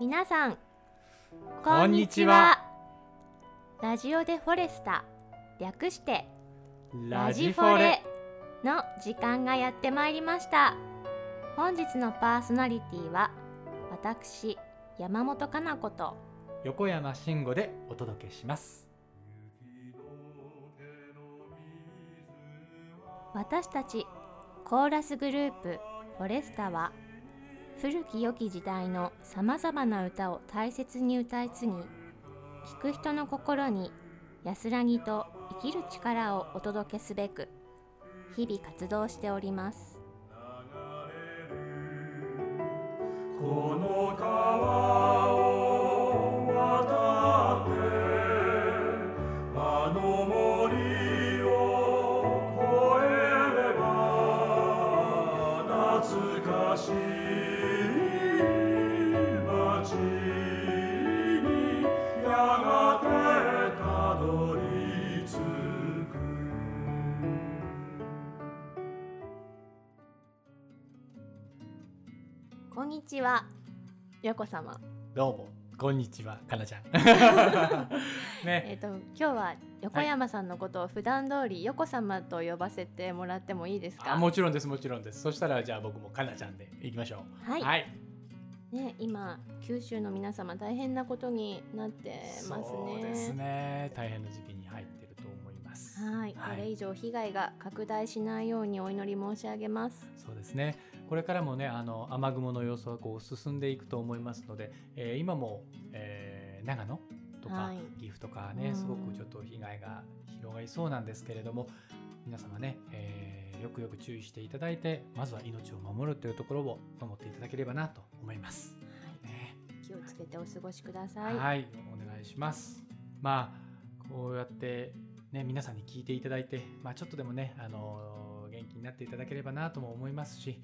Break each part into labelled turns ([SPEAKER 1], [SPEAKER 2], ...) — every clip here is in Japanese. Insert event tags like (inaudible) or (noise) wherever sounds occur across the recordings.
[SPEAKER 1] 皆さん
[SPEAKER 2] こんにちは。
[SPEAKER 1] ラジオでフォレスタ略して
[SPEAKER 2] ラジフォレ。
[SPEAKER 1] の時間がやってまいりました。本日のパーソナリティは私山本かな子と
[SPEAKER 2] 横山慎吾でお届けします。
[SPEAKER 1] 私たちコーラスグループフォレスタは古き良き時代のさまざまな歌を大切に歌い継ぎ聴く人の心に安らぎと生きる力をお届けすべく日々活動しております。
[SPEAKER 3] この川
[SPEAKER 1] こんにちは。横様。
[SPEAKER 2] どうも。こんにちは。かなちゃん。(laughs)
[SPEAKER 1] え
[SPEAKER 2] ね
[SPEAKER 1] っ、と今日は横山さんのことを普段通り横様と呼ばせてもらってもいいですか？
[SPEAKER 2] あもちろんです。もちろんです。そしたらじゃあ僕もかなちゃんでいきましょう。
[SPEAKER 1] はい。
[SPEAKER 2] はい、
[SPEAKER 1] ね今九州の皆様大変なことになってますね。
[SPEAKER 2] そうですね。大変な時期に入ってると思います。
[SPEAKER 1] はい、これ以上被害が拡大しないようにお祈り申し上げます。
[SPEAKER 2] そうですねこれからもねあの雨雲の様子はこう進んでいくと思いますので、えー今も、えー長野とか、
[SPEAKER 1] はい
[SPEAKER 2] 岐阜とか
[SPEAKER 1] うん
[SPEAKER 2] ねすごくちょっと被害が広がりそうなんですけれども皆様ね、えーよくよく注意していただいてまずは命を守るというところを守っていただければなと思います。ね
[SPEAKER 1] 気をつけてお過ごしください。
[SPEAKER 2] はい、お願いします。まあこうやってね皆さんに聞いていただいて、まあちょっとでもねあの元気になっていただければなとも思いますし、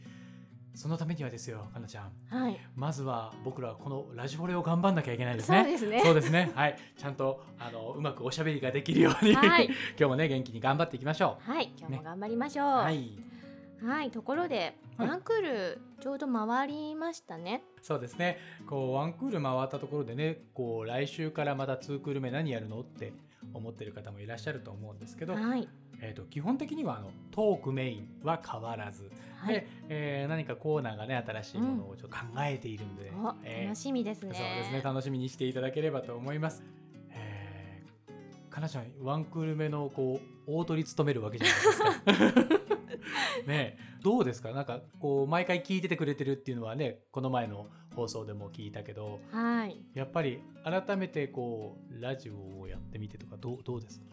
[SPEAKER 2] そのためにはですよ、かなちゃん。
[SPEAKER 1] はい、
[SPEAKER 2] まずは僕らはこのラジフォレを頑張んなきゃいけないですね。
[SPEAKER 1] そうですね
[SPEAKER 2] そうですね。はい、ちゃんとあのうまくおしゃべりができるように、
[SPEAKER 1] はい
[SPEAKER 2] 今日もね元気に頑張っていきましょ
[SPEAKER 1] はい、今日も頑張りましょう。
[SPEAKER 2] う。
[SPEAKER 1] は、
[SPEAKER 2] はいい、
[SPEAKER 1] ところで、
[SPEAKER 2] はい
[SPEAKER 1] ワンクールちょうど回りましたね。
[SPEAKER 2] そうですね。こうワンクール回ったところでね、こう来週からまたツークール目何やるのって思ってる方もいらっしゃると思うんですけど、
[SPEAKER 1] はい、
[SPEAKER 2] えー、と基本的にはあのトークメインは変わらず、
[SPEAKER 1] はい
[SPEAKER 2] で、えー何かコーナーがね新しいものをちょっと考えているので、
[SPEAKER 1] お、
[SPEAKER 2] えー
[SPEAKER 1] 楽しみですね。
[SPEAKER 2] そうですね楽しみにしていただければと思います。えー、かなちゃんワンクール目のこう大取り務めるわけじゃないですか。(laughs) ねえどうですか？なんかこう毎回聞いててくれてるっていうのはねこの前の放送でも聞いたけど
[SPEAKER 1] はい、
[SPEAKER 2] やっぱり改めてこうラジオをやってみてとかどうどうですか？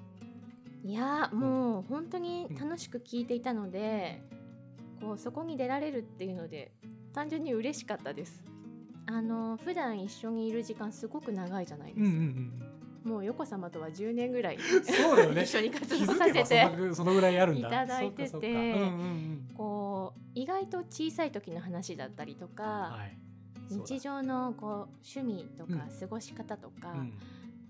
[SPEAKER 1] いやーもう本当に楽しく聞いていたので、こうそこに出られるっていうので単純に嬉しかったです。あの普段一緒にいる時間すごく長いじゃないですか。もう横様とは10年ぐらい
[SPEAKER 2] そうだよね。(laughs)
[SPEAKER 1] 一緒に活
[SPEAKER 2] 気
[SPEAKER 1] 動させて
[SPEAKER 2] そのそのぐらいあるんだ。
[SPEAKER 1] いただいてて
[SPEAKER 2] うんうんうん。
[SPEAKER 1] こう意外と小さい時の話だったりとか、
[SPEAKER 2] はい
[SPEAKER 1] 日常のこう趣味とか
[SPEAKER 2] うん。
[SPEAKER 1] 過ごし方とか、
[SPEAKER 2] うん。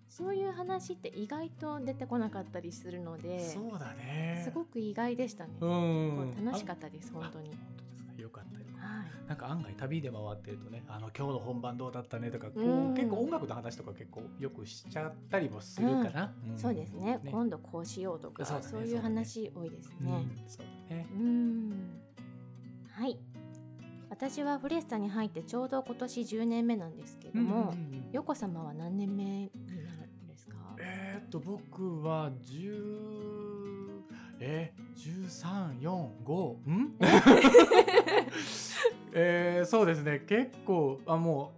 [SPEAKER 1] そういう話って意外と出てこなかったりするので
[SPEAKER 2] そうだね。
[SPEAKER 1] すごく意外でしたね。
[SPEAKER 2] う
[SPEAKER 1] こ
[SPEAKER 2] ん
[SPEAKER 1] う楽しかったです本当に。
[SPEAKER 2] あ。本当ですか。よかったよ
[SPEAKER 1] はい。
[SPEAKER 2] なんか案外旅で回ってるとねあの今日の本番どうだったねとかこう、
[SPEAKER 1] うん。
[SPEAKER 2] 結構音楽の話とか結構よくしちゃったりもするかな、ん。
[SPEAKER 1] そうですね。今度こうしようとか
[SPEAKER 2] そうだね。
[SPEAKER 1] そういう話多いです
[SPEAKER 2] うん。
[SPEAKER 1] ね。
[SPEAKER 2] そうだね。
[SPEAKER 1] うん。はい私はフレスタに入ってちょうど今年10年目なんですけども、
[SPEAKER 2] うんうんうん
[SPEAKER 1] 横様は何年目になるんですか？
[SPEAKER 2] えーっと僕は10えー、1345ん？(laughs) えー、そうですね。結構あも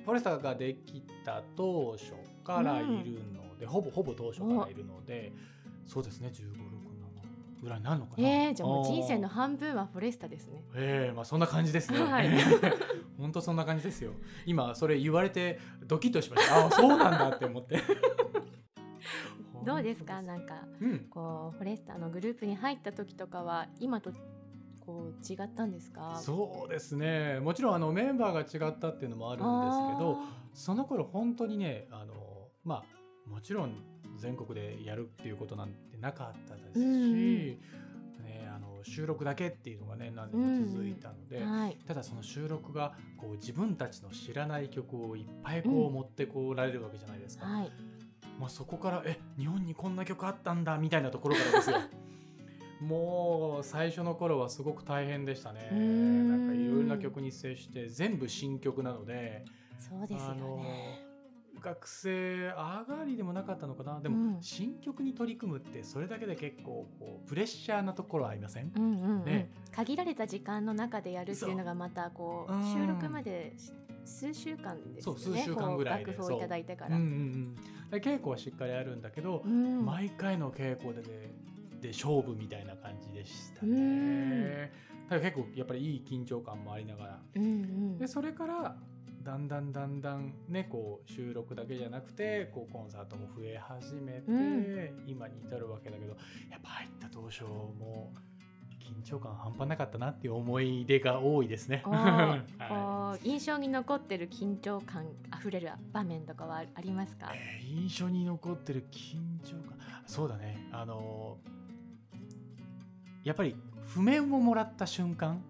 [SPEAKER 2] うフォレスタができた当初からいるので、ほぼほぼ当初からいるのでそうですね。15、6、7ぐらいになるのかな？
[SPEAKER 1] えー、じゃあもう人生の半分はフォレスタですね。
[SPEAKER 2] ええまあそんな感じですね。
[SPEAKER 1] はい (laughs)
[SPEAKER 2] 本当そんな感じですよ。今それ言われてドキッとしました。ああそうなんだって思って。(laughs)
[SPEAKER 1] どうですか？なんか
[SPEAKER 2] うん。
[SPEAKER 1] こうフォレスタのグループに入った時とかは今とこう違ったんですか？
[SPEAKER 2] そうですね。もちろんあのメンバーが違ったっていうのもあるんですけど、その頃本当にねあのまあもちろん全国でやるっていうことなんてなかったですし、
[SPEAKER 1] うん。
[SPEAKER 2] ねあの収録だけっていうのがね何年も続いたので、
[SPEAKER 1] はい。
[SPEAKER 2] ただその収録がこう自分たちの知らない曲をいっぱいこ
[SPEAKER 1] う
[SPEAKER 2] うん持ってこられるわけじゃないですか、
[SPEAKER 1] はい。
[SPEAKER 2] まあ、そこからえ日本にこんな曲あったんだみたいなところからですよ。(laughs) もう最初の頃はすごく大変でしたね。なんかいろいろな曲に接して全部新曲なので
[SPEAKER 1] そうですよね
[SPEAKER 2] 学生上がりでもなかったのかな？でも、
[SPEAKER 1] うん。
[SPEAKER 2] 新曲に取り組むってそれだけで結構こうプレッシャーなところありません、
[SPEAKER 1] うんうんうん。
[SPEAKER 2] ね。
[SPEAKER 1] 限られた時間の中でやるっていうのがまたこう収録までし数週間ですよね。
[SPEAKER 2] そう数週間ぐらいで
[SPEAKER 1] 楽譜をいただいてから。
[SPEAKER 2] うんうんうん、で稽古はしっかりあるんだけど、
[SPEAKER 1] うん。
[SPEAKER 2] 毎回の稽古ででで勝負みたいな感じでした
[SPEAKER 1] うん。
[SPEAKER 2] ね。だから結構やっぱりいい緊張感もありながら。
[SPEAKER 1] うんうん。
[SPEAKER 2] でそれからだんだんだんだんねこう収録だけじゃなくてこうコンサートも増え始めて、
[SPEAKER 1] うん。
[SPEAKER 2] 今に至るわけだけどやっぱ入った当初も緊張感半端なかったなっていう思い出が多いですね。
[SPEAKER 1] お (laughs)
[SPEAKER 2] は
[SPEAKER 1] ーこう印象に残ってる緊張感あふれる場面とかはありますか？
[SPEAKER 2] いえー印象に残ってる緊張感。そうだね。あのーやっぱり譜面をもらった瞬間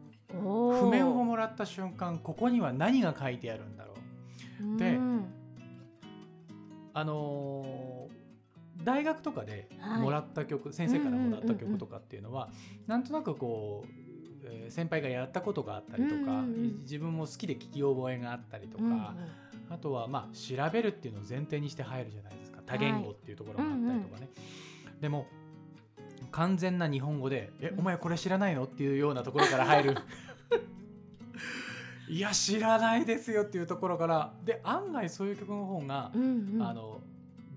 [SPEAKER 2] 譜面をもらった瞬間ここには何が書いてあるんだろう。で
[SPEAKER 1] うん。
[SPEAKER 2] あのー大学とかで
[SPEAKER 1] はい。
[SPEAKER 2] もらった曲、先生からもらった
[SPEAKER 1] うんうんうんうん
[SPEAKER 2] 曲とかっていうのは、なんとなくこう、えー先輩がやったことがあったりとか、
[SPEAKER 1] うんうんうん。
[SPEAKER 2] 自分も好きで聞き覚えがあったりとか、
[SPEAKER 1] うんうん。
[SPEAKER 2] あとはまあ調べるっていうのを前提にして入るじゃないですか。多言語っていうところがあったりとかね、でも完全な日本語で「えお前これ知らないの?」っていうようなところから入る (laughs) (laughs) いや知らないですよっていうところから。で案外そういう曲の方が、
[SPEAKER 1] うんうん。
[SPEAKER 2] あの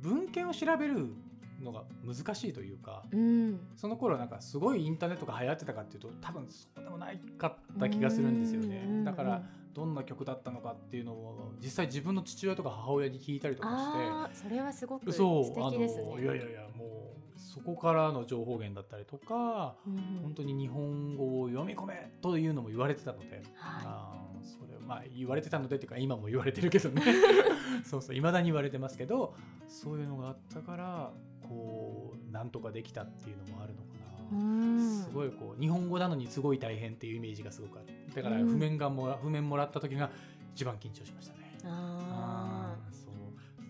[SPEAKER 2] 文献を調べるのが難しいというか、
[SPEAKER 1] うん。
[SPEAKER 2] その頃なんかすごいインターネットが流行ってたかっていうと多分そうでもないかった気がするんですよね。だからどんな曲だったのかっていうのを実際自分の父親とか母親に聞いたりとか
[SPEAKER 1] あーそれはすごく
[SPEAKER 2] して
[SPEAKER 1] 素
[SPEAKER 2] そうあ
[SPEAKER 1] 敵ですね。
[SPEAKER 2] のいやいやいやもうそこからの情報源だったりとか
[SPEAKER 1] うん
[SPEAKER 2] 本当に日本語を読み込めというのも言われてたので、
[SPEAKER 1] は
[SPEAKER 2] あーそれまあ言われてたのでっていうか今も言われてるけどね。(laughs) そうそういまだに言われてますけどそういうのがあったからこうなんとかできたっていうのもあるのかな。すごいこう日本語なのにすごい大変っていうイメージがすごくあるだから
[SPEAKER 1] うん。
[SPEAKER 2] 譜面がもら、譜面もらった時が一番緊張しましたね。
[SPEAKER 1] あ
[SPEAKER 2] ー。そう。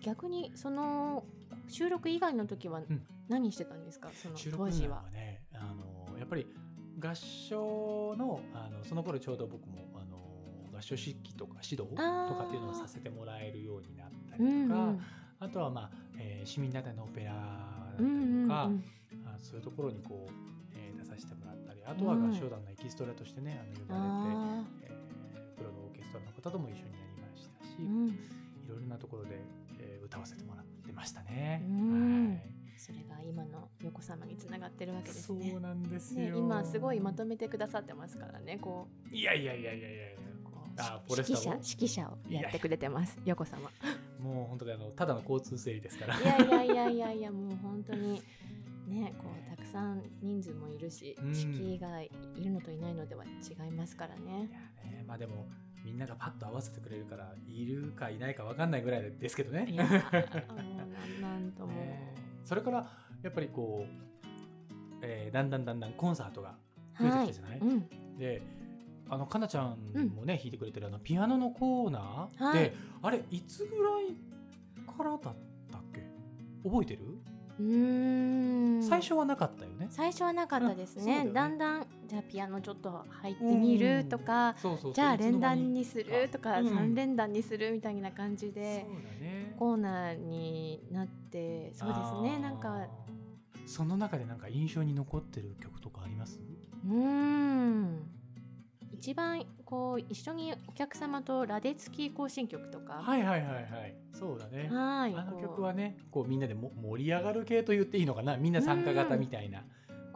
[SPEAKER 1] ー逆にその収録以外の時は
[SPEAKER 2] ん。
[SPEAKER 1] 何してたんですか、その
[SPEAKER 2] 収録時
[SPEAKER 1] 当時は。
[SPEAKER 2] は。ねあのやっぱり合唱のあのその頃ちょうど僕もあの合唱指揮とか指導とかっていうのをさせてもらえるようになったりとか、
[SPEAKER 1] うんうん。
[SPEAKER 2] あとは、まあえー市民団体のオペラだったり
[SPEAKER 1] うんうん
[SPEAKER 2] とか、
[SPEAKER 1] うん。
[SPEAKER 2] あそういうところにこう、えー出させてもらったりあとは合唱団のエキストラとしてね、あの呼ば
[SPEAKER 1] あ
[SPEAKER 2] れて、えープロのオーケストラの方とも一緒にやりましたし、
[SPEAKER 1] ーうん。
[SPEAKER 2] いろいろなところで、えー歌わせてもらってましたね。
[SPEAKER 1] うん。
[SPEAKER 2] はい。
[SPEAKER 1] それが今の横様につながってるわけです
[SPEAKER 2] そう
[SPEAKER 1] ね。
[SPEAKER 2] なんですよ、
[SPEAKER 1] ね今すごいまとめてくださってますからねこ
[SPEAKER 2] いやいやいやいやいやいやあフォレスタも
[SPEAKER 1] 指揮者指揮者をやってくれてます横様。
[SPEAKER 2] もう本当にあのただの交通整理ですから。
[SPEAKER 1] いやいやいやいやいやもう本当にねこうたくさん人数もいるし、
[SPEAKER 2] うん
[SPEAKER 1] 指揮がいるのといないのでは違いますから
[SPEAKER 2] い
[SPEAKER 1] ね。
[SPEAKER 2] やねまあでもみんながパッと合わせてくれるからいるかいないか分かんないぐらいですけどね。
[SPEAKER 1] なんとも。
[SPEAKER 2] ねそれからやっぱりこう、えーだんだんだんだんコンサートが増えてきたじゃない、
[SPEAKER 1] うん、
[SPEAKER 2] であのかなちゃんもね、弾いてくれてるあのピアノのコーナー、
[SPEAKER 1] はい。
[SPEAKER 2] であれいつぐらいからだったっけ？覚えてる、
[SPEAKER 1] うーん。
[SPEAKER 2] 最初はなかったよね。
[SPEAKER 1] 最初はなかったですね。
[SPEAKER 2] ね。
[SPEAKER 1] だんだんじゃあピアノちょっと入ってみるとか、じゃあ連弾にするとか、
[SPEAKER 2] うん
[SPEAKER 1] 三連弾にするみたいな感じで
[SPEAKER 2] ね。
[SPEAKER 1] コーナーになってそうですね。なんか
[SPEAKER 2] その中でなんか印象に残ってる曲とかあります？
[SPEAKER 1] うーん一番こう一緒にお客様とラデツキ行進曲とか。
[SPEAKER 2] はいはいはいはい。そうだね。
[SPEAKER 1] はい。
[SPEAKER 2] あの曲はねこうみんなでも盛り上がる系と言っていいのかな。みんな参加型みたいな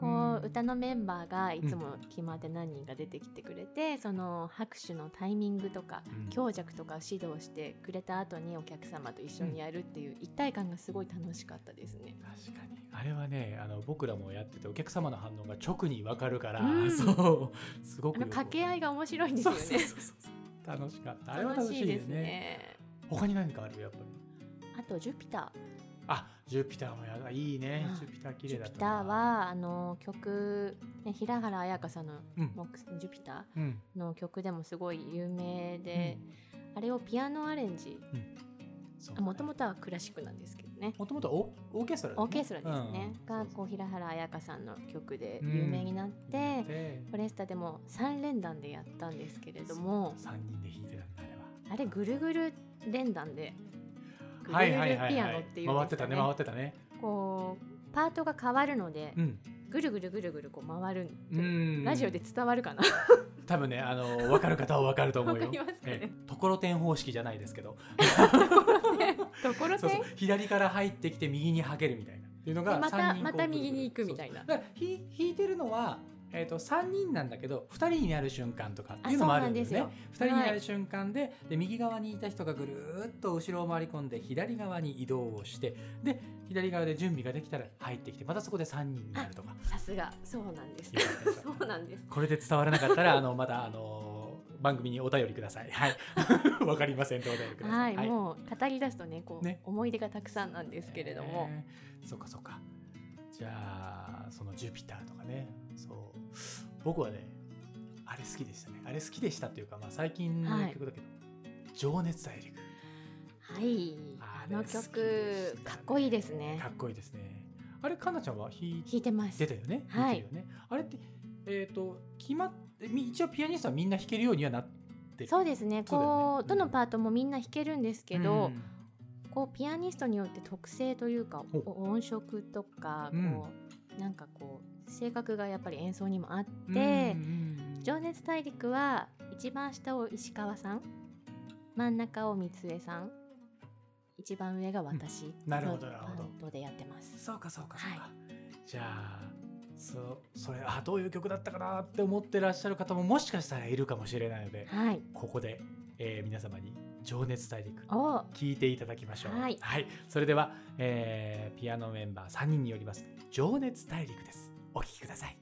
[SPEAKER 1] こ
[SPEAKER 2] うん
[SPEAKER 1] う歌のメンバーがいつも決まって何人か出てきてくれて、その拍手のタイミングとか、
[SPEAKER 2] うん。
[SPEAKER 1] 強弱とかを指導してくれた後にお客様と一緒にやるっていう一体感がすごい楽しかったですね。
[SPEAKER 2] 確かに。あれはねあの僕らもやっててお客様の反応が直に分かるから、
[SPEAKER 1] うん。(laughs)
[SPEAKER 2] そうすごく
[SPEAKER 1] 掛け合いが面白いんですよね。
[SPEAKER 2] そうそうそうそう。楽しかった。あれは楽しいですね。
[SPEAKER 1] ね。
[SPEAKER 2] 他に何かある？やっぱり。
[SPEAKER 1] あとジュピタ
[SPEAKER 2] あジュピターもやだいいね。
[SPEAKER 1] うん。
[SPEAKER 2] ジュピター綺麗だった
[SPEAKER 1] ジュピターはあの曲、ね、平原綾香さんの
[SPEAKER 2] うん「
[SPEAKER 1] モックスジュピタ
[SPEAKER 2] うん。
[SPEAKER 1] ー」の曲でもすごい有名で、あれをピアノアレンジ。もともとはクラシックなんですけどね。
[SPEAKER 2] もともとオオーケストラだね。
[SPEAKER 1] オーケストラですね、
[SPEAKER 2] うん。
[SPEAKER 1] がこう平原綾香さんの曲で
[SPEAKER 2] うん。
[SPEAKER 1] 有名になって、
[SPEAKER 2] で
[SPEAKER 1] フォレスタでも3連弾でやったんですけれども。
[SPEAKER 2] 3人で弾いてたんだあれは。
[SPEAKER 1] あれぐるぐる連弾でぐるぐ
[SPEAKER 2] はいはいはい。
[SPEAKER 1] るピア
[SPEAKER 2] はい
[SPEAKER 1] ノっていうん
[SPEAKER 2] 回ってたね
[SPEAKER 1] ですかね
[SPEAKER 2] 回ってたね。
[SPEAKER 1] こうパートが変わるので、
[SPEAKER 2] うん。
[SPEAKER 1] ぐるぐるぐるぐるこう回る、
[SPEAKER 2] うん。
[SPEAKER 1] ラジオで伝わるかな。(laughs)
[SPEAKER 2] 多分ねあの分かる方は分かると思うよ。(laughs) ところてん方式じゃないですけど。(laughs)
[SPEAKER 1] ところて
[SPEAKER 2] ん？左から入ってきて右にはけるみたいな。っていうのが
[SPEAKER 1] でまたまた右に行くみたいな。
[SPEAKER 2] 弾いてるのはえー、と3人なんだけど2人になる瞬間とかっていうのもあるんですよね。2
[SPEAKER 1] ですよ。
[SPEAKER 2] 人になる瞬間で,、で右側にいた人がぐるーっと後ろを回り込んで左側に移動をしてで左側で準備ができたら入ってきてまたそこで3人になるとか。
[SPEAKER 1] さすが。そうなんです。(laughs) そうなんです。
[SPEAKER 2] これで伝わらなかったら (laughs) あのまたあの番組にお便りください。はい。(laughs) わかりませんとお便りください。
[SPEAKER 1] はい、もう語り出すとねこう
[SPEAKER 2] ね。
[SPEAKER 1] 思い出がたくさんなんですけれども、
[SPEAKER 2] えー。そうかそうかじゃあそのジュピターとかね。そう。僕はねあれ好きでしたね。あれ好きでしたっていうか、まあ、最近の曲だけど「情熱大陸。
[SPEAKER 1] はい。
[SPEAKER 2] あ
[SPEAKER 1] の曲かっこいいです」ね。
[SPEAKER 2] かっこいいですね。あれかなちゃんは弾い
[SPEAKER 1] 弾いてます。
[SPEAKER 2] てたよね？
[SPEAKER 1] はい。
[SPEAKER 2] ね？あれってえっ、と決まってみ一応ピアニストはみんな弾けるようにはなってる。
[SPEAKER 1] そうですね。
[SPEAKER 2] そうね。
[SPEAKER 1] どのパートもみんな弾けるんですけど、
[SPEAKER 2] うん
[SPEAKER 1] こうピアニストによって特性というか音色とか
[SPEAKER 2] うん。
[SPEAKER 1] こう、なんかこう性格がやっぱり演奏にもあって
[SPEAKER 2] うんうん「
[SPEAKER 1] 情熱大陸」は一番下を石川さん真ん中を三江さん一番上が私
[SPEAKER 2] なるほ
[SPEAKER 1] の
[SPEAKER 2] どなるほど。
[SPEAKER 1] でやってます。
[SPEAKER 2] そうかそうかそうか、
[SPEAKER 1] は
[SPEAKER 2] じゃあそうそれあどういう曲だったかなって思ってらっしゃる方ももしかしたらいるかもしれないので
[SPEAKER 1] はい、
[SPEAKER 2] ここで、えー皆様に「情熱大陸」
[SPEAKER 1] お。
[SPEAKER 2] 聞いていただきましょう。
[SPEAKER 1] はい。
[SPEAKER 2] それでは、えーピアノメンバー3人によります「情熱大陸」です。お聴きください「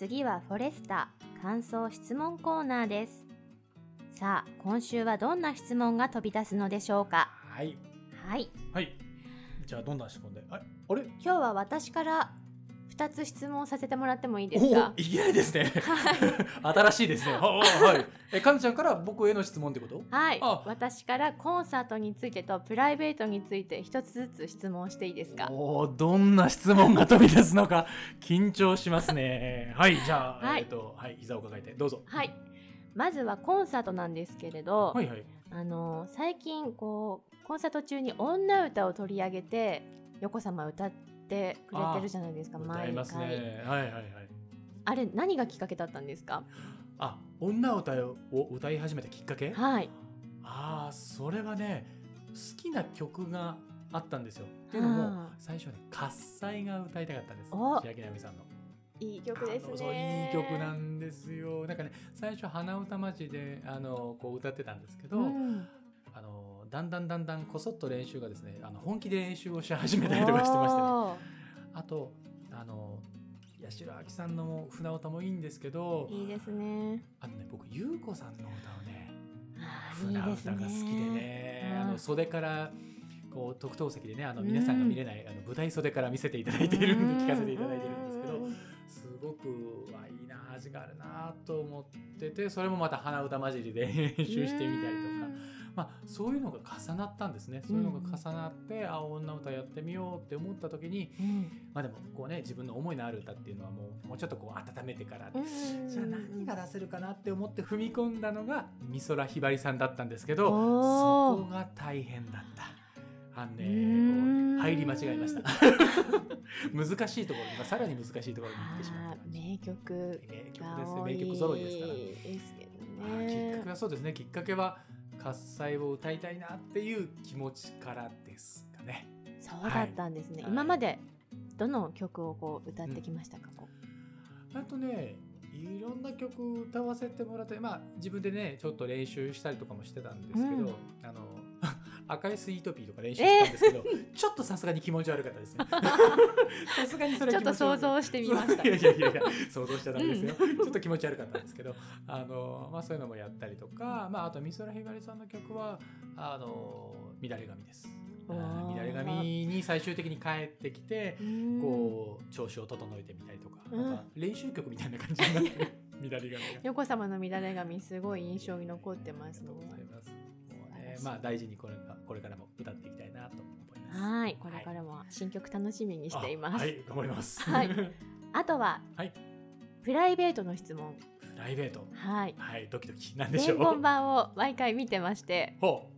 [SPEAKER 1] 次はフォレスタ感想質問コーナーです。さあ今週はどんな質問が飛び出すのでしょうか？
[SPEAKER 2] はい。
[SPEAKER 1] はい。
[SPEAKER 2] はい。じゃあどんな質問で？ああれ？
[SPEAKER 1] 今日は私から2つ質問させてもらってもいいで
[SPEAKER 2] お
[SPEAKER 1] すか？
[SPEAKER 2] おいきなりですね。
[SPEAKER 1] はい。
[SPEAKER 2] 新しいですね。ははい。えかんちゃんから僕への質問ってこと？
[SPEAKER 1] はい。
[SPEAKER 2] あ。
[SPEAKER 1] 私からコンサートについてとプライベートについて一つずつ質問していいですか？
[SPEAKER 2] おおどんな質問が飛び出すのか緊張しますね。はいじゃあ、
[SPEAKER 1] はい。
[SPEAKER 2] えっ、とはい膝を抱えてどうぞ。
[SPEAKER 1] はい。まずはコンサートなんですけれど、
[SPEAKER 2] はいはい。
[SPEAKER 1] あの最近こうコンサート中に女歌を取り上げて横様歌ってくれてるじゃないですか
[SPEAKER 2] 歌
[SPEAKER 1] 毎回。
[SPEAKER 2] ねはいはいはい。
[SPEAKER 1] あれ何がきっかけだったんですか？
[SPEAKER 2] あ女歌を歌い始めたきっかけ？
[SPEAKER 1] はい。
[SPEAKER 2] ああそれはね好きな曲があったんですよ。っていうのも最初はね「喝采」が歌いたかったんです。
[SPEAKER 1] お。
[SPEAKER 2] 千秋奈美さんの。
[SPEAKER 1] いい曲です
[SPEAKER 2] あのそういい
[SPEAKER 1] ね
[SPEAKER 2] 曲なんですよ。なんかね最初鼻歌まじであのこう歌ってたんですけど、
[SPEAKER 1] うん。
[SPEAKER 2] あのだんだんだんだんこそっと練習がですねあの本気で練習をし始めたりとかしてましてね。あとあの八代亜紀さんの船歌もいいんですけど
[SPEAKER 1] いいですね。
[SPEAKER 2] あのね僕優子さんの歌をね船歌が好きでね
[SPEAKER 1] ね
[SPEAKER 2] あの袖からこう特等席でねあの
[SPEAKER 1] うん
[SPEAKER 2] 皆さんが見れない、あの舞台袖から見せていただいているんで聞かせていただいてるんですけど
[SPEAKER 1] うん。
[SPEAKER 2] すごくあいいな味があるなと思っててそれもまた鼻歌混じりで練習してみたりとか、まあ、そういうのが重なったんですねそういうのが重なって、あ女歌やってみようって思った時に
[SPEAKER 1] うん
[SPEAKER 2] まあでもこうね自分の思いのある歌っていうのはもうもうちょっとこう温めてから、
[SPEAKER 1] うん
[SPEAKER 2] じゃあ何が出せるかなって思って踏み込んだのが美空ひばりさんだったんですけどそこが大変だった。あのね、入り間違えました。(laughs) 難しいところに、まあ、さらに難しいところに行ってしまった。
[SPEAKER 1] 名曲
[SPEAKER 2] 名曲
[SPEAKER 1] が
[SPEAKER 2] です名曲揃いですから。
[SPEAKER 1] ですけど
[SPEAKER 2] あーきっ
[SPEAKER 1] ね
[SPEAKER 2] かけはそうですね。きっかけは喝采を歌いたいなっていう気持ちからですかね。
[SPEAKER 1] そうだったんですね、
[SPEAKER 2] はい
[SPEAKER 1] 今までどの曲をこう歌ってきましたか、こ
[SPEAKER 2] あとね、いろんな曲歌わせてもらって、まあ自分でね、ちょっと練習したりとかもしてたんですけど、
[SPEAKER 1] うん
[SPEAKER 2] あの。赤いスイートピーとか練習したんですけど、(laughs) ちょっとさすがに気持ち悪かったですね。(laughs) さすがにそれ
[SPEAKER 1] ちょっと想像してみました。
[SPEAKER 2] いやいやいや想像しちゃダメですよ、ちょっと気持ち悪かったんですけどあの、まあ、そういうのもやったりとか、まあ、あと美空ひばりさんの曲はあの乱れ髪です。乱れ髪に最終的に帰ってきて
[SPEAKER 1] ううん。
[SPEAKER 2] こう調子を整えてみたりとか,、
[SPEAKER 1] うん。
[SPEAKER 2] なんか練習曲みたいな感じになってる。乱れ髪が。(laughs)
[SPEAKER 1] 横様の乱れ髪すごい印象に残ってますね
[SPEAKER 2] ありがとうございます。もうね
[SPEAKER 1] 素晴らしい
[SPEAKER 2] まあ大事にこれがこれからも歌っていきたいなと思います。
[SPEAKER 1] はいこれからも新曲楽しみにしています、
[SPEAKER 2] あはい、頑張ります。
[SPEAKER 1] はい (laughs) あとは、
[SPEAKER 2] はい
[SPEAKER 1] プライベートの質問
[SPEAKER 2] プライベート。
[SPEAKER 1] はい
[SPEAKER 2] はい、ドキドキなんでしょう。
[SPEAKER 1] 伝言版を毎回見てまして
[SPEAKER 2] ほ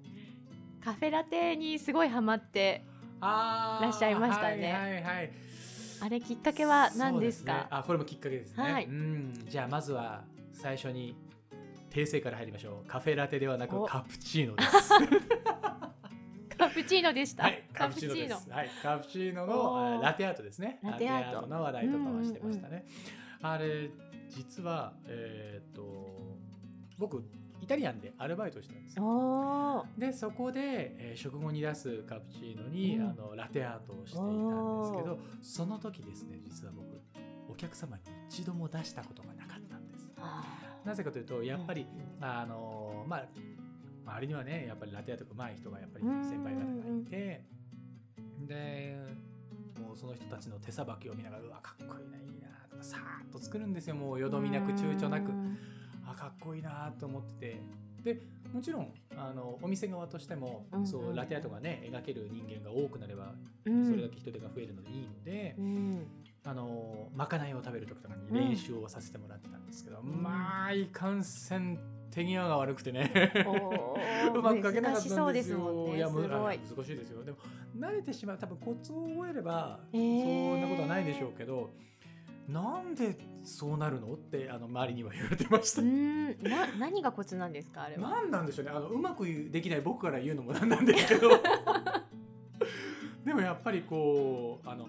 [SPEAKER 2] う。
[SPEAKER 1] カフェラテにすごいハマっていらっしゃいましたね
[SPEAKER 2] はいはいはい。
[SPEAKER 1] あれきっかけは何です
[SPEAKER 2] そうね
[SPEAKER 1] か
[SPEAKER 2] あ、これもきっかけですね。
[SPEAKER 1] はい
[SPEAKER 2] うん、じゃあまずは最初に訂正から入りましょう。カフェラテではなく
[SPEAKER 1] お
[SPEAKER 2] カプチーノです。(laughs)
[SPEAKER 1] カプチーノでした、
[SPEAKER 2] はい、カプチーノです。はい、カプチーノのラテアートですね。
[SPEAKER 1] ラテアート
[SPEAKER 2] の話題とかはしてましたね。あれ実はえーっと僕イタリアンでアルバイトしてたんですよ。でそこで、えー食後に出すカプチーノに、
[SPEAKER 1] うん
[SPEAKER 2] あのラテアートをしていたんですけどその時ですね実は僕お客様に一度も出したことがなかったんです。
[SPEAKER 1] あ
[SPEAKER 2] なぜかというとやっぱり、
[SPEAKER 1] うん。
[SPEAKER 2] あのまあ周りにはねやっぱりラテアートが上手い人がやっぱり
[SPEAKER 1] うん。
[SPEAKER 2] 先輩方がいてでもうその人たちの手さばきを見ながらうわかっこいいないいなとかさーっと作るんですよ。もうよどみなく躊躇なく。
[SPEAKER 1] うん。
[SPEAKER 2] あかっこいいなと思ってて。でもちろんあのお店側としても、
[SPEAKER 1] うんうん。
[SPEAKER 2] そうラテアートがね描ける人間が多くなれば
[SPEAKER 1] うん。
[SPEAKER 2] それだけ人手が増えるのでいいので、
[SPEAKER 1] うん
[SPEAKER 2] あのまかないを食べる時とかに
[SPEAKER 1] うん
[SPEAKER 2] 練習をさせてもらってたんですけど、
[SPEAKER 1] ん。
[SPEAKER 2] まあいかんせん手際が悪くてね。(laughs) うまく描けなかったんですよ。
[SPEAKER 1] そうですもんね
[SPEAKER 2] いや難しいですよ。でも慣れてしまう多分コツを覚えれば、
[SPEAKER 1] へー。
[SPEAKER 2] そんなことはないでしょうけどなんでそうなるのってあの周りには言われてました。
[SPEAKER 1] うーん。な何がコツなんですかあれは？
[SPEAKER 2] 何なんでしょうね。あのうまくできない僕から言うのもなんなんですけど。(laughs) でもやっぱりこうあの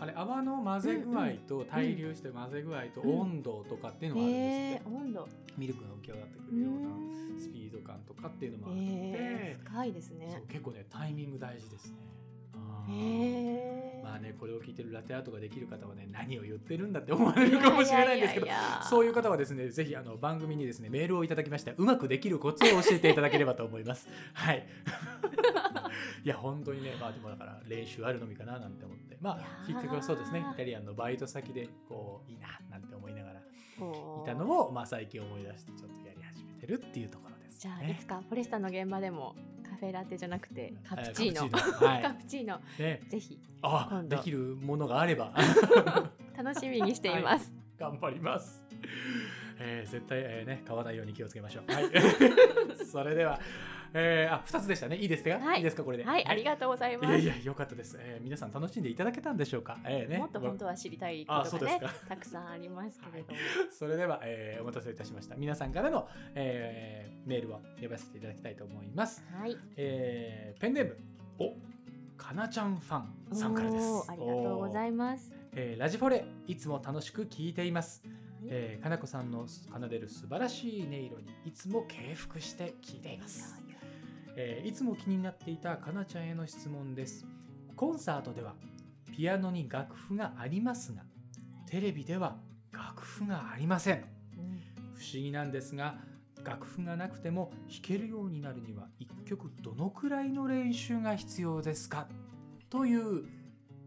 [SPEAKER 2] あれ泡の混ぜ具合と対流して混ぜ具合と
[SPEAKER 1] うん。
[SPEAKER 2] 温度とかっていうのがあるんです
[SPEAKER 1] え
[SPEAKER 2] って、
[SPEAKER 1] ー、温度。
[SPEAKER 2] ミルクが浮き上がってく
[SPEAKER 1] う
[SPEAKER 2] るようなスピード感とかっていうのもあって、
[SPEAKER 1] えー、深いです
[SPEAKER 2] そ
[SPEAKER 1] ね
[SPEAKER 2] う結構ねタイミング大事ですね。まあねこれを聞いてるラテアートができる方はね何を言ってるんだって思われるかもしれないんですけどそういう方はですねぜひあの番組にですねメールをいただきましてうまくできるコツを教えていただければと思います。はい。(laughs) いや本当にねまあでもだから練習あるのみかななんて思って。まあ
[SPEAKER 1] いやー。
[SPEAKER 2] 結局はそうですねイタリアンのバイト先でこういいななんて思いながらいたのをまあ最近思い出してちょっとやり始めてるっていうところです
[SPEAKER 1] じゃあ
[SPEAKER 2] ね
[SPEAKER 1] いつかフォレスタの現場でもカフェラテじゃなくてカプチーノ。
[SPEAKER 2] カプチーノ。(laughs) はい。ね。
[SPEAKER 1] ぜひ。
[SPEAKER 2] あできるものがあれば。(laughs)
[SPEAKER 1] 楽しみにしています、
[SPEAKER 2] 頑張ります。えー絶対、えーね、買わないように気をつけましょう。はい。(laughs) それでは、えーあ、2つでしたね。いいですか、
[SPEAKER 1] はい。
[SPEAKER 2] い、いですか？これで。
[SPEAKER 1] はい、ありがとうございます。
[SPEAKER 2] いやいや、よかったです、えー皆さん楽しんでいただけたんでしょうか、えーね、
[SPEAKER 1] もっと本当は知りたいこ
[SPEAKER 2] あ
[SPEAKER 1] とがねたくさんありますけれども、
[SPEAKER 2] それでは、えーお待たせいたしました。皆さんからの、えーメールを読ませていただきたいと思います。
[SPEAKER 1] はい、
[SPEAKER 2] えーペンネーム、おかなちゃんファンさんからです。
[SPEAKER 1] ありがとうございます。
[SPEAKER 2] えーラジフォレ、いつも楽しく聞いています。
[SPEAKER 1] はい。
[SPEAKER 2] えー、かなこさんの奏でる素晴らしい音色にいつも敬服して聞いています、えーいつも気になっていたかなちゃんへの質問ですコンサートではピアノに楽譜がありますがテレビでは楽譜がありません
[SPEAKER 1] うん
[SPEAKER 2] 不思議なんですが楽譜がなくても弾けるようになるには一曲どのくらいの練習が必要ですか？という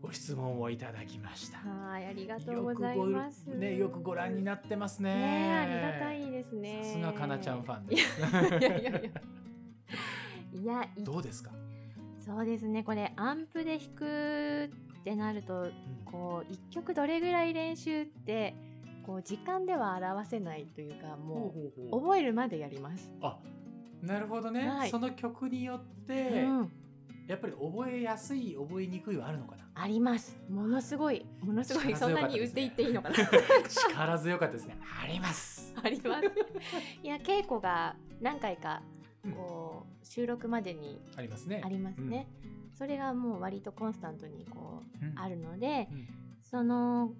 [SPEAKER 2] ご質問をいただきました
[SPEAKER 1] はい、ありがとうございます。
[SPEAKER 2] ね、よくご覧になってますね。
[SPEAKER 1] ねえありがたいですね。
[SPEAKER 2] さすがかなちゃんファンで
[SPEAKER 1] い
[SPEAKER 2] す。
[SPEAKER 1] やいやいやいや。いや、い
[SPEAKER 2] どうですか？
[SPEAKER 1] そうですね。これアンプで弾くってなると、こう一曲どれぐらい練習ってこう時間では表せないというか、もう覚えるまでやります。
[SPEAKER 2] あ、なるほどね、
[SPEAKER 1] はい
[SPEAKER 2] その曲によって、
[SPEAKER 1] うん、
[SPEAKER 2] やっぱり覚えやすい、覚えにくいはあるのかな？
[SPEAKER 1] あります。ものすごい、ものすごい
[SPEAKER 2] 力
[SPEAKER 1] そんなに言っていっていいのかな？(laughs)
[SPEAKER 2] 力強かったですね。あります。
[SPEAKER 1] あります。いや稽古が何回か
[SPEAKER 2] うん
[SPEAKER 1] こう収録までに
[SPEAKER 2] ありますね。
[SPEAKER 1] ありますね。それがもう割とコンスタントにこう
[SPEAKER 2] うん。
[SPEAKER 1] あるので、
[SPEAKER 2] うん。
[SPEAKER 1] その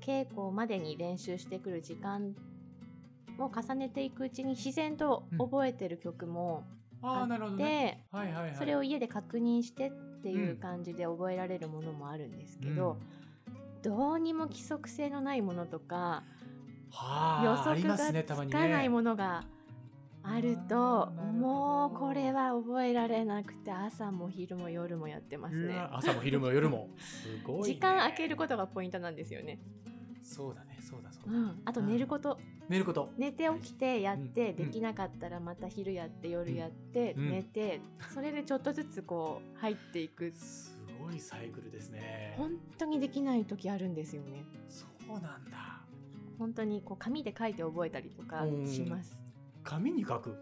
[SPEAKER 1] 稽古までに練習してくる時間を重ねていくうちに自然と覚えてる曲も
[SPEAKER 2] ああ、なるほど
[SPEAKER 1] で、
[SPEAKER 2] ね。はいはいはい。
[SPEAKER 1] それを家で確認してっていう感じで覚えられるものもあるんですけど、どうにも規則性のないものとか
[SPEAKER 2] は
[SPEAKER 1] 予測がつかない
[SPEAKER 2] ね。
[SPEAKER 1] ものがあると、もうこれは覚えられなくて朝も昼も夜もやってますね。
[SPEAKER 2] 朝も昼も夜も。(laughs) すごい、ね。
[SPEAKER 1] 時間空けることがポイントなんですよね。
[SPEAKER 2] そうだね、そうだそうだ。
[SPEAKER 1] うん、あと寝ること、
[SPEAKER 2] 寝ること。
[SPEAKER 1] 寝て起きてやって、
[SPEAKER 2] うん
[SPEAKER 1] できなかったらまた昼やって夜やって、
[SPEAKER 2] うん
[SPEAKER 1] 寝てそれでちょっとずつこう入っていく
[SPEAKER 2] すごいサイクルですね。
[SPEAKER 1] 本当にできない時あるんですよね
[SPEAKER 2] そうなんだ。
[SPEAKER 1] 本当にこう紙で書いて覚えたりとかします
[SPEAKER 2] 紙に書く。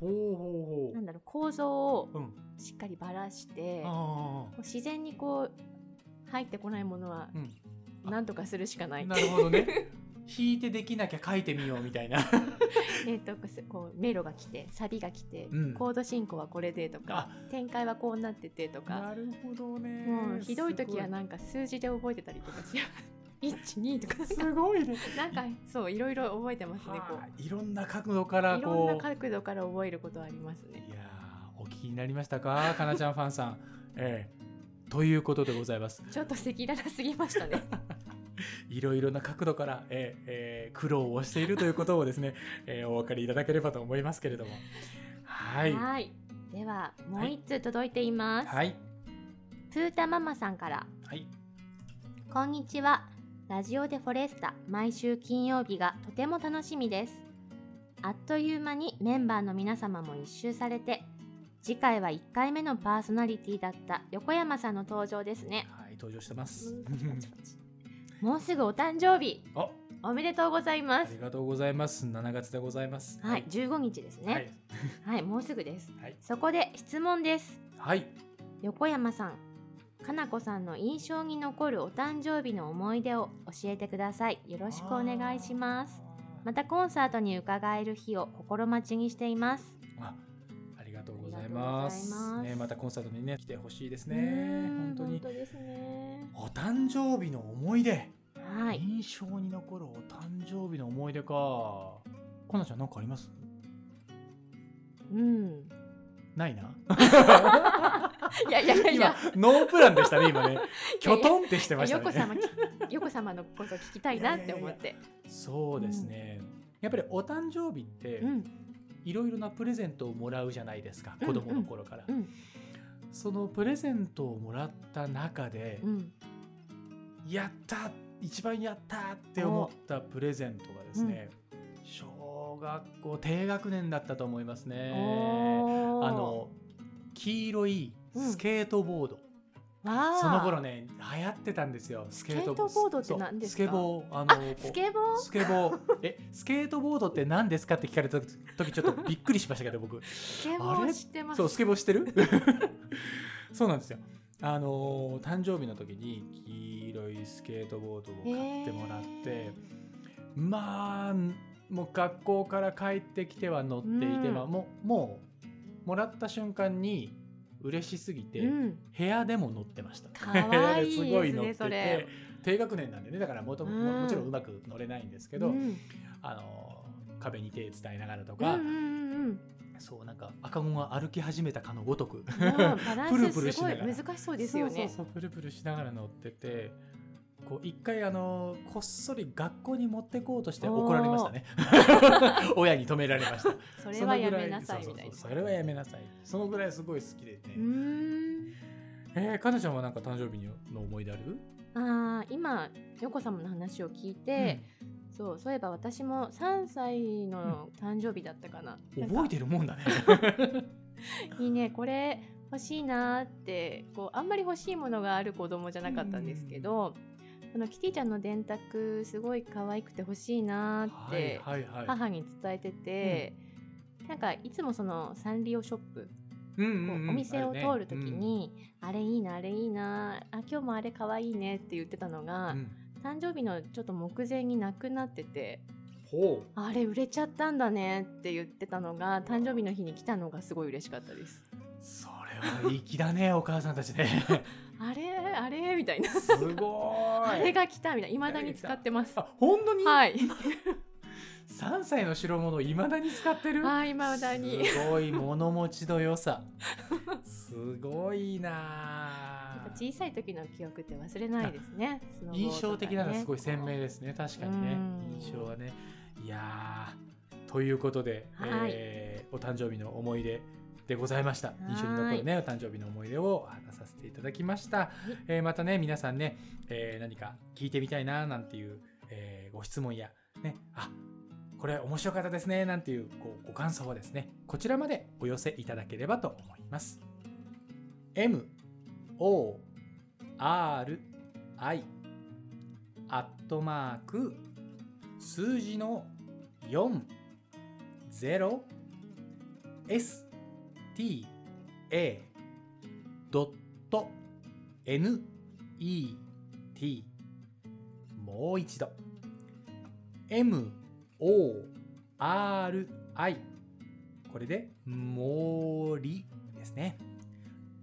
[SPEAKER 2] ほうほうほ
[SPEAKER 1] なんだろう構造を
[SPEAKER 2] う。うん。
[SPEAKER 1] しっかりばらしてう自然にこう入ってこないものは何とかするしかない
[SPEAKER 2] なるほどね。(laughs) 弾いてできなきゃ書いてみようみたいな。(laughs)
[SPEAKER 1] えっとこうメロが来てサビが来て、
[SPEAKER 2] うん
[SPEAKER 1] コード進行はこれでとか展開はこうなっててとか
[SPEAKER 2] なるほどね。
[SPEAKER 1] もうひどい時は
[SPEAKER 2] す
[SPEAKER 1] なんか数字で覚えてたりとかします。1、2とか
[SPEAKER 2] すごいね。
[SPEAKER 1] なんかそういろいろ覚えてますねこ
[SPEAKER 2] はあいろんな角度から
[SPEAKER 1] う。いろん。な角度から覚えることありますね
[SPEAKER 2] い。やーお聞きになりましたか、かなちゃんファンさん。(laughs) ええということでございます。
[SPEAKER 1] ちょっと赤裸々すぎましたね。(laughs)
[SPEAKER 2] いろいろな角度から、えーえー苦労をしているということをですね、(laughs) えーお分かりいただければと思いますけれども。はい。
[SPEAKER 1] はい。ではもう一通届いています。
[SPEAKER 2] はい。
[SPEAKER 1] プータママさんから。
[SPEAKER 2] はい。
[SPEAKER 1] こんにちは。ラジオでフォレスタ毎週金曜日がとても楽しみです。あっという間にメンバーの皆様も一周されて、次回は1回目のパーソナリティだった横山さんの登場ですね。
[SPEAKER 2] はい、登場してます。
[SPEAKER 1] もうすぐお誕生日
[SPEAKER 2] あ、
[SPEAKER 1] おめでとうございます。
[SPEAKER 2] ありがとうございます。7月でございます。
[SPEAKER 1] はい、15日です
[SPEAKER 2] は
[SPEAKER 1] ね。
[SPEAKER 2] い。
[SPEAKER 1] はい、もうすぐです。
[SPEAKER 2] はい。
[SPEAKER 1] そこで質問です。
[SPEAKER 2] はい。
[SPEAKER 1] 横山さん、かなこさんの印象に残るお誕生日の思い出を教えてください。よろしくお願いします。またコンサートに伺える日を心待ちにしています。
[SPEAKER 2] あありがとうござい
[SPEAKER 1] あ
[SPEAKER 2] ます。ね、またコンサートにね、来てほしいです
[SPEAKER 1] う
[SPEAKER 2] ね。
[SPEAKER 1] ん
[SPEAKER 2] 本当に
[SPEAKER 1] ですね。
[SPEAKER 2] お誕生日の思い出。
[SPEAKER 1] はい。
[SPEAKER 2] 印象に残るお誕生日の思い出か。かなちゃんなんかあります？
[SPEAKER 1] うん。
[SPEAKER 2] ないな。(laughs)
[SPEAKER 1] いやいやいや。い
[SPEAKER 2] 今
[SPEAKER 1] や
[SPEAKER 2] ノープランでしたね今ね。きょとんってしてましたね。
[SPEAKER 1] よこ様のこと聞きたいなって思って。
[SPEAKER 2] そうですね、やっぱりお誕生日って
[SPEAKER 1] うん。
[SPEAKER 2] いろいろなプレゼントをもらうじゃないですか、
[SPEAKER 1] うん
[SPEAKER 2] 子供の頃から、
[SPEAKER 1] うん。
[SPEAKER 2] そのプレゼントをもらった中で、
[SPEAKER 1] うん。
[SPEAKER 2] やった一番やったって思ったプレゼントがですね、小学校低学年だったと思いますね。あの黄色いスケートボード、その頃ね流行ってたんですよ。スケート
[SPEAKER 1] ボードって何ですか？
[SPEAKER 2] スケボーあの
[SPEAKER 1] スケボー？
[SPEAKER 2] スケボー。えスケートボードって何ですかって聞かれた時ちょっとびっくりしましたけど僕。
[SPEAKER 1] スケボー知ってます。
[SPEAKER 2] そうスケボー知ってる？(laughs) そうなんですよ。あのー誕生日の時に黄色いスケートボードを買ってもらって、
[SPEAKER 1] へ
[SPEAKER 2] まあもう学校から帰ってきては乗っていて、
[SPEAKER 1] うん。
[SPEAKER 2] まあ、もうもうもらった瞬間に嬉しすぎて、
[SPEAKER 1] ーうん。
[SPEAKER 2] 部屋でも乗ってました。
[SPEAKER 1] いい
[SPEAKER 2] 部屋 (laughs) すごい乗ってて低学年なんでねだからもとも
[SPEAKER 1] うん。
[SPEAKER 2] もちろんうまく乗れないんですけど、
[SPEAKER 1] うん。
[SPEAKER 2] あの壁に手伝いながらとか、
[SPEAKER 1] うんうんうんうん。
[SPEAKER 2] そうなんか赤子が歩き始めたかのごとく (laughs) プルプルしながら。
[SPEAKER 1] 難しそうですよね。
[SPEAKER 2] プルプルしながら乗っててこう一回あのこっそり学校に持ってこうとして怒られましたね。(laughs) 親に止められました。
[SPEAKER 1] それはやめなさいみたいな。
[SPEAKER 2] それはやめなさい。そのぐらいすごい好きでね、えー、かなちゃんはなんか誕生日の思い出ある、
[SPEAKER 1] あー今ヨコ様の話を聞いて、そうそういえば私も3歳の誕生日だったかな,、
[SPEAKER 2] うん覚えてるもんだね。(laughs)
[SPEAKER 1] いいねこれ欲しいなーってこうあんまり欲しいものがある子供じゃなかったんですけど、このキティちゃんの電卓すごい可愛くて欲しいなーって母に伝えてて、なんかいつもそのサンリオショップお店を通るときに、あれいいなあれいいなあ今日もあれ可愛いねって言ってたのが、誕生日のちょっと目前になくなっててあれ売れちゃったんだねって言ってたのが誕生日の日に来たのがすごい嬉しかったです。
[SPEAKER 2] それは粋だねお母さんたちね
[SPEAKER 1] あれ？あれ？みたいな。
[SPEAKER 2] すごい。
[SPEAKER 1] あれが来たみたいな。いまだに使ってます。
[SPEAKER 2] あ本当に、
[SPEAKER 1] はい。(laughs)
[SPEAKER 2] 3歳の代物いまだに使ってる？
[SPEAKER 1] はいまだに。
[SPEAKER 2] すごい物持ちの良さ。すごいな。
[SPEAKER 1] 小さい時の記憶って忘れないですね。ね。
[SPEAKER 2] 印象的なのはすごい鮮明ですね。確かにね。
[SPEAKER 1] うん。
[SPEAKER 2] 印象はね。いやー。ということで、
[SPEAKER 1] はい。
[SPEAKER 2] えーお誕生日の思い出でございました。印象に残るねお誕生日の思い出を話させていただきました、えーまたね皆さんね、えー何か聞いてみたいななんていう、えーご質問やねあこれ面白かったですねなんていうこうご感想をですねこちらまでお寄せいただければと思います。M O R I アットマーク数字の4 ta.net もう一度。M O R I これで森ですね。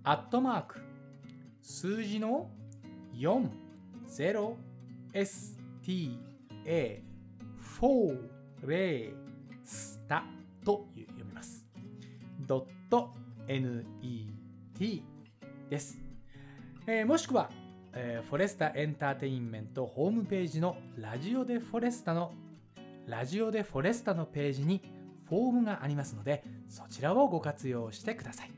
[SPEAKER 2] アットマーク数字の4 0 S T A フォーレスタと読みます。ドット NET です。えーもしくは、えーフォレスタエンターテインメントホームページのラジオでフォレスタのラジオでフォレスタのページにフォームがありますのでそちらをご活用してください。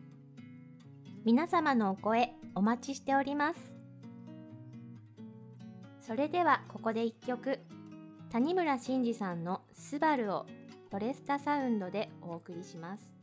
[SPEAKER 1] 皆様のお声お待ちしておりますそれではここで一曲谷村新司さんの「スバルをフォレスタサウンドでお送りします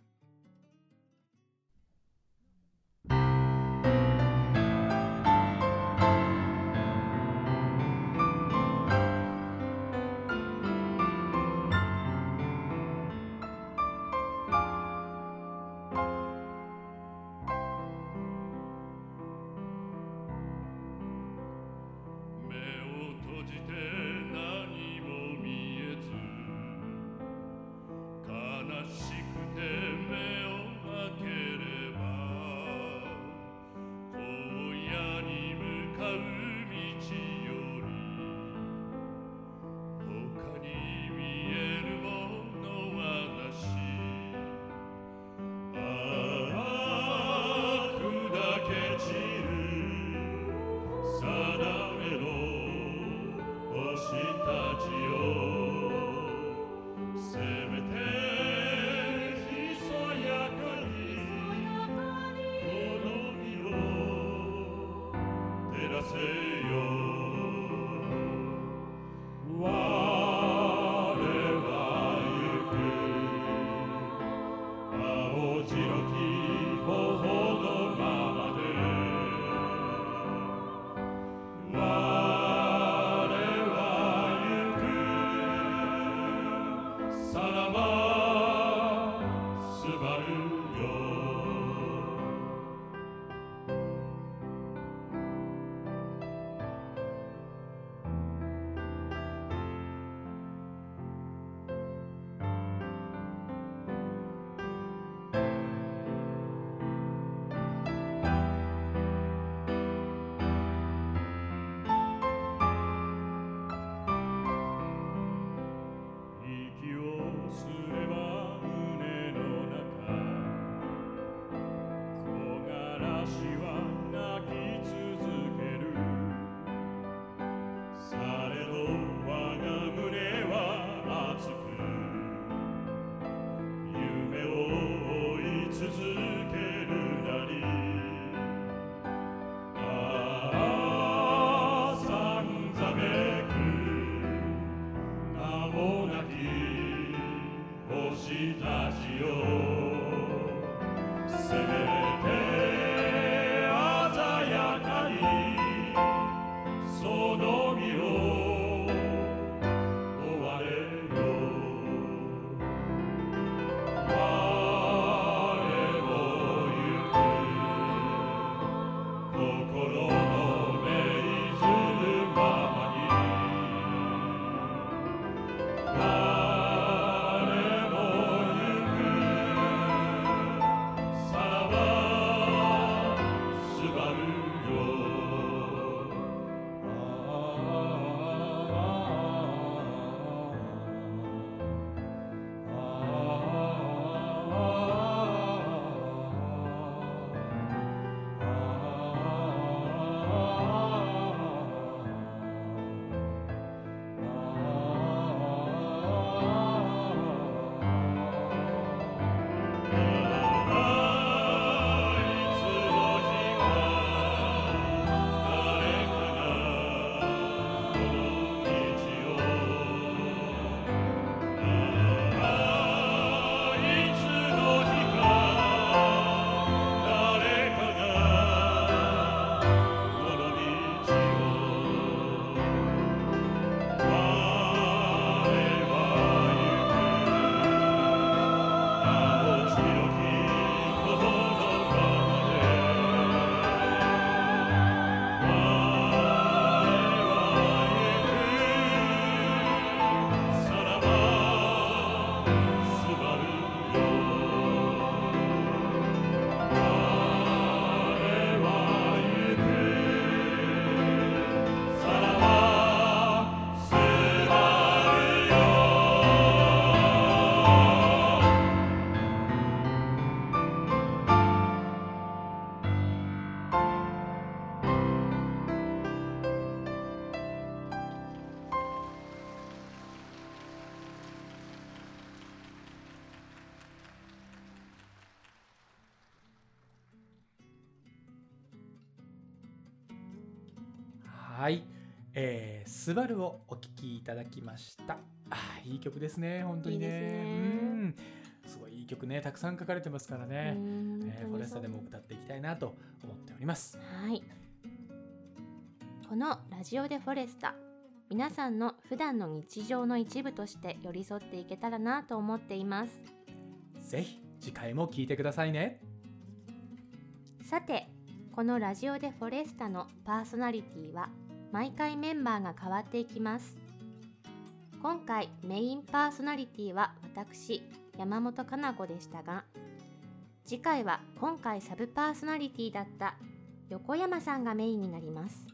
[SPEAKER 3] はい、
[SPEAKER 2] えー、スバルをお聴きいただきました。あーいい曲ですね、本当にね。
[SPEAKER 1] いいね
[SPEAKER 2] うん、すごいいい曲ね、たくさん書かれてますから
[SPEAKER 1] う
[SPEAKER 2] ね。
[SPEAKER 1] ん
[SPEAKER 2] えーフォレスタでも歌っていきたいなと思っております。
[SPEAKER 1] はい。このラジオでフォレスタ、皆さんの普段の日常の一部として寄り添っていけたらなと思っています。
[SPEAKER 2] ぜひ次回も聴いてくださいね。
[SPEAKER 1] さて、このラジオでフォレスタのパーソナリティは毎回メンバーが変わっていきます。今回メインパーソナリティは私、山本かな子でしたが、次回は今回サブパーソナリティだった横山さんがメインになります。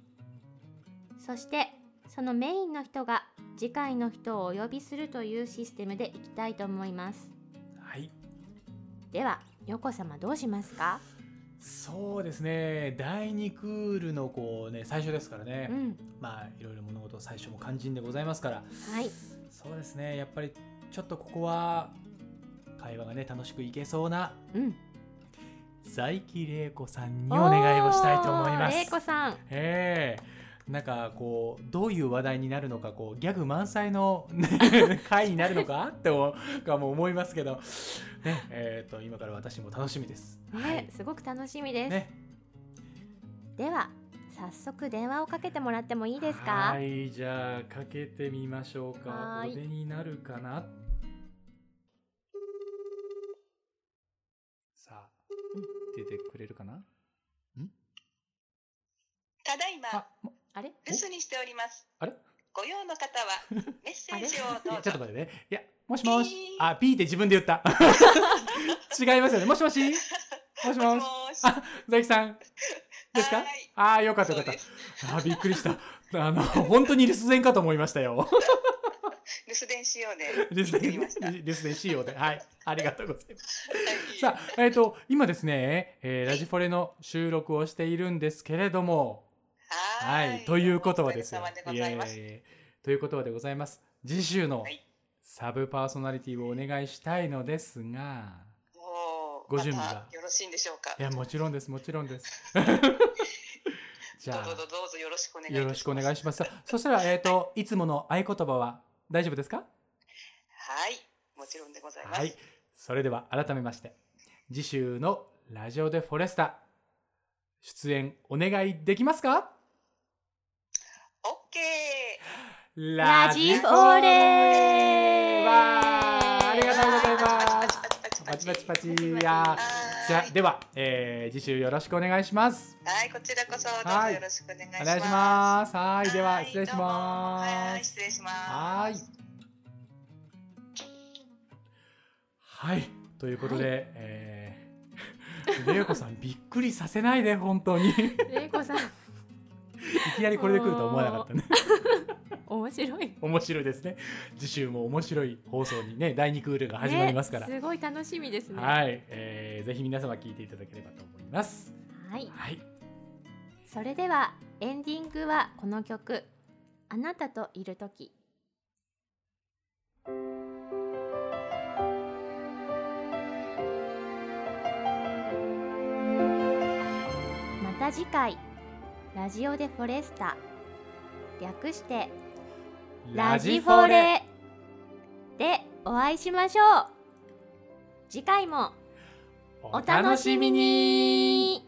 [SPEAKER 1] そして、そのメインの人が次回の人をお呼びするというシステムでいきたいと思います。
[SPEAKER 2] はい。
[SPEAKER 1] では、横様どうしますか？
[SPEAKER 2] そうですね。第2クールのこうね最初ですからね、
[SPEAKER 1] うん。
[SPEAKER 2] まあいろいろ物事最初も肝心でございますから。
[SPEAKER 1] はい。
[SPEAKER 2] そうですね。やっぱりちょっとここは会話がね楽しくいけそうな
[SPEAKER 1] うん。
[SPEAKER 2] 佐伯玲子さんにお願いをしたいと思います。
[SPEAKER 1] 玲子さん。
[SPEAKER 2] ええなんかこうどういう話題になるのかこうギャグ満載の、ね、(laughs) 回になるのかってもかも思いますけど、ねえー、と今から私も楽しみです。
[SPEAKER 1] ね、すごく楽しみです、
[SPEAKER 2] ね、
[SPEAKER 1] では早速電話をかけてもらってもいいですか？
[SPEAKER 2] はいじゃあかけてみましょうか。
[SPEAKER 1] はーい。
[SPEAKER 2] お出になるかな？さあ出てくれるかな？
[SPEAKER 4] ただいま
[SPEAKER 2] あ
[SPEAKER 1] れ？
[SPEAKER 4] 留守にしております。
[SPEAKER 2] あれ？
[SPEAKER 4] ご用の方は (laughs) メッセージをどうぞ。(laughs)
[SPEAKER 2] ちょっと待ってね。いやもしもし。あピーって自分で言った。(laughs) 違いますよね。もしもし？もしもし？あ佐伯さん。ですか？
[SPEAKER 4] はい。
[SPEAKER 2] ああよかったよかった。あーびっくりした。あの本当に留守電かと思いましたよ。
[SPEAKER 4] 留守電仕様で。
[SPEAKER 2] 留守電。留守電仕様で。はい。ありがとうございます。
[SPEAKER 4] はい
[SPEAKER 2] さあえっ、と今ですね、えーラジフォレの収録をしているんですけれども
[SPEAKER 4] は
[SPEAKER 2] はい。いということはですよ。ということはでございます。次週の
[SPEAKER 4] はい。
[SPEAKER 2] サブパーソナリティをお願いしたいのですがご準備が。
[SPEAKER 4] よろしいんでしょうか？
[SPEAKER 2] いやもちろんです。もちろんです。(laughs) じゃ
[SPEAKER 4] どうぞどう
[SPEAKER 2] あ
[SPEAKER 4] ぞどうぞよろしくお願いします。
[SPEAKER 2] よろしくお願いします。そしたらえっ、といつもの合言葉は大丈夫ですか？
[SPEAKER 4] はい、もちろんでございます。
[SPEAKER 2] はい。それでは改めまして次週のラジオでフォレスタ出演お願いできますか？
[SPEAKER 4] オッケー。
[SPEAKER 2] ラ
[SPEAKER 1] ジフォレ
[SPEAKER 2] わー。ありがとうございます。パ
[SPEAKER 4] パ
[SPEAKER 2] チパチ。パチやじゃでは、えー、次週よろしくお願いします。
[SPEAKER 4] はい、こちらこそどうぞ
[SPEAKER 2] はい。
[SPEAKER 4] よろしくお願いします。
[SPEAKER 2] お願いします。はいでは
[SPEAKER 4] はい
[SPEAKER 2] 失礼しま
[SPEAKER 4] はい、
[SPEAKER 2] す
[SPEAKER 4] 失礼します。
[SPEAKER 2] はい。はいということで、
[SPEAKER 1] は
[SPEAKER 2] えー、れいこさんびっくりさせないで本当に。い
[SPEAKER 1] 玲子さん
[SPEAKER 2] きなりこれで来るとは思わなかったね。(laughs)
[SPEAKER 1] 面白い。
[SPEAKER 2] 面白いですね。次週も面白い放送にね第2クールが始まりますから、
[SPEAKER 1] ね、すごい楽しみですね。
[SPEAKER 2] はい、えー、ぜひ皆様聞いていただければと思います。
[SPEAKER 1] はい。
[SPEAKER 2] はい。
[SPEAKER 1] それではエンディングはこの曲「あなたといる時」また次回ラジオでフォレスタ。略してラジフォレ。でお会いしましょう。次回もお楽しみに